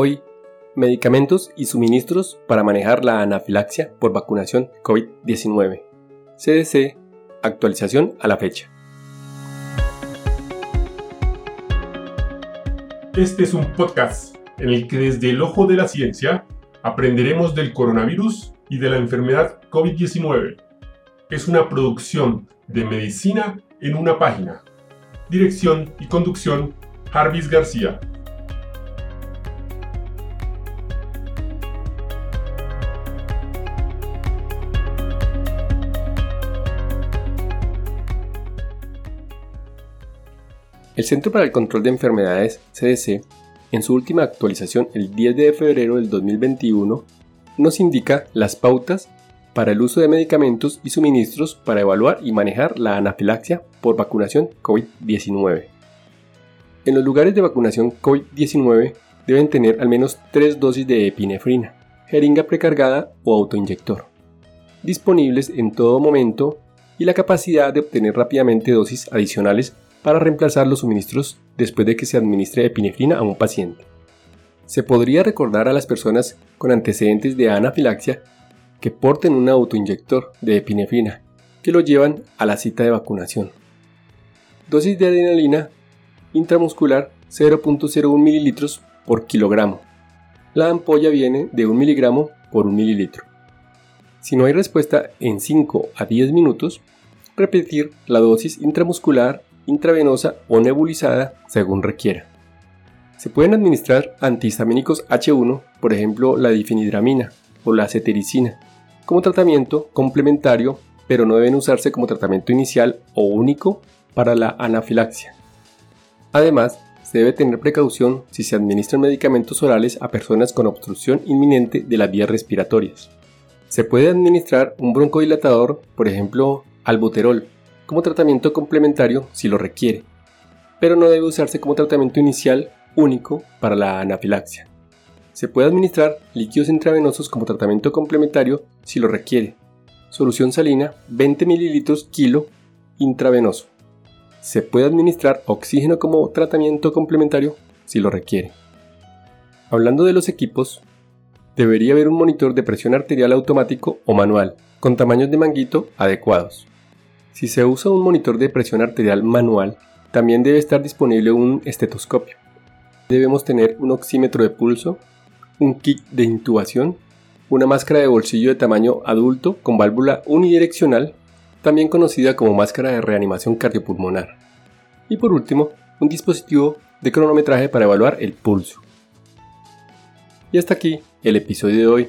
Hoy, medicamentos y suministros para manejar la anafilaxia por vacunación COVID-19. CDC, actualización a la fecha. Este es un podcast en el que desde el ojo de la ciencia aprenderemos del coronavirus y de la enfermedad COVID-19. Es una producción de medicina en una página. Dirección y conducción, Jarvis García. El Centro para el Control de Enfermedades, CDC, en su última actualización el 10 de febrero del 2021, nos indica las pautas para el uso de medicamentos y suministros para evaluar y manejar la anafilaxia por vacunación COVID-19. En los lugares de vacunación COVID-19 deben tener al menos tres dosis de epinefrina, jeringa precargada o autoinyector, disponibles en todo momento y la capacidad de obtener rápidamente dosis adicionales para reemplazar los suministros después de que se administre epinefrina a un paciente. Se podría recordar a las personas con antecedentes de anafilaxia que porten un autoinyector de epinefrina que lo llevan a la cita de vacunación. Dosis de adrenalina intramuscular 0.01 ml por kilogramo. La ampolla viene de 1 miligramo por 1 mililitro. Si no hay respuesta en 5 a 10 minutos, repetir la dosis intramuscular intravenosa o nebulizada según requiera. Se pueden administrar antihistamínicos H1, por ejemplo la difenidramina o la cetericina, como tratamiento complementario, pero no deben usarse como tratamiento inicial o único para la anafilaxia. Además, se debe tener precaución si se administran medicamentos orales a personas con obstrucción inminente de las vías respiratorias. Se puede administrar un broncodilatador, por ejemplo, albuterol, como tratamiento complementario si lo requiere, pero no debe usarse como tratamiento inicial único para la anafilaxia. Se puede administrar líquidos intravenosos como tratamiento complementario si lo requiere. Solución salina 20 ml kilo intravenoso. Se puede administrar oxígeno como tratamiento complementario si lo requiere. Hablando de los equipos, debería haber un monitor de presión arterial automático o manual, con tamaños de manguito adecuados. Si se usa un monitor de presión arterial manual, también debe estar disponible un estetoscopio. Debemos tener un oxímetro de pulso, un kit de intubación, una máscara de bolsillo de tamaño adulto con válvula unidireccional, también conocida como máscara de reanimación cardiopulmonar. Y por último, un dispositivo de cronometraje para evaluar el pulso. Y hasta aquí el episodio de hoy.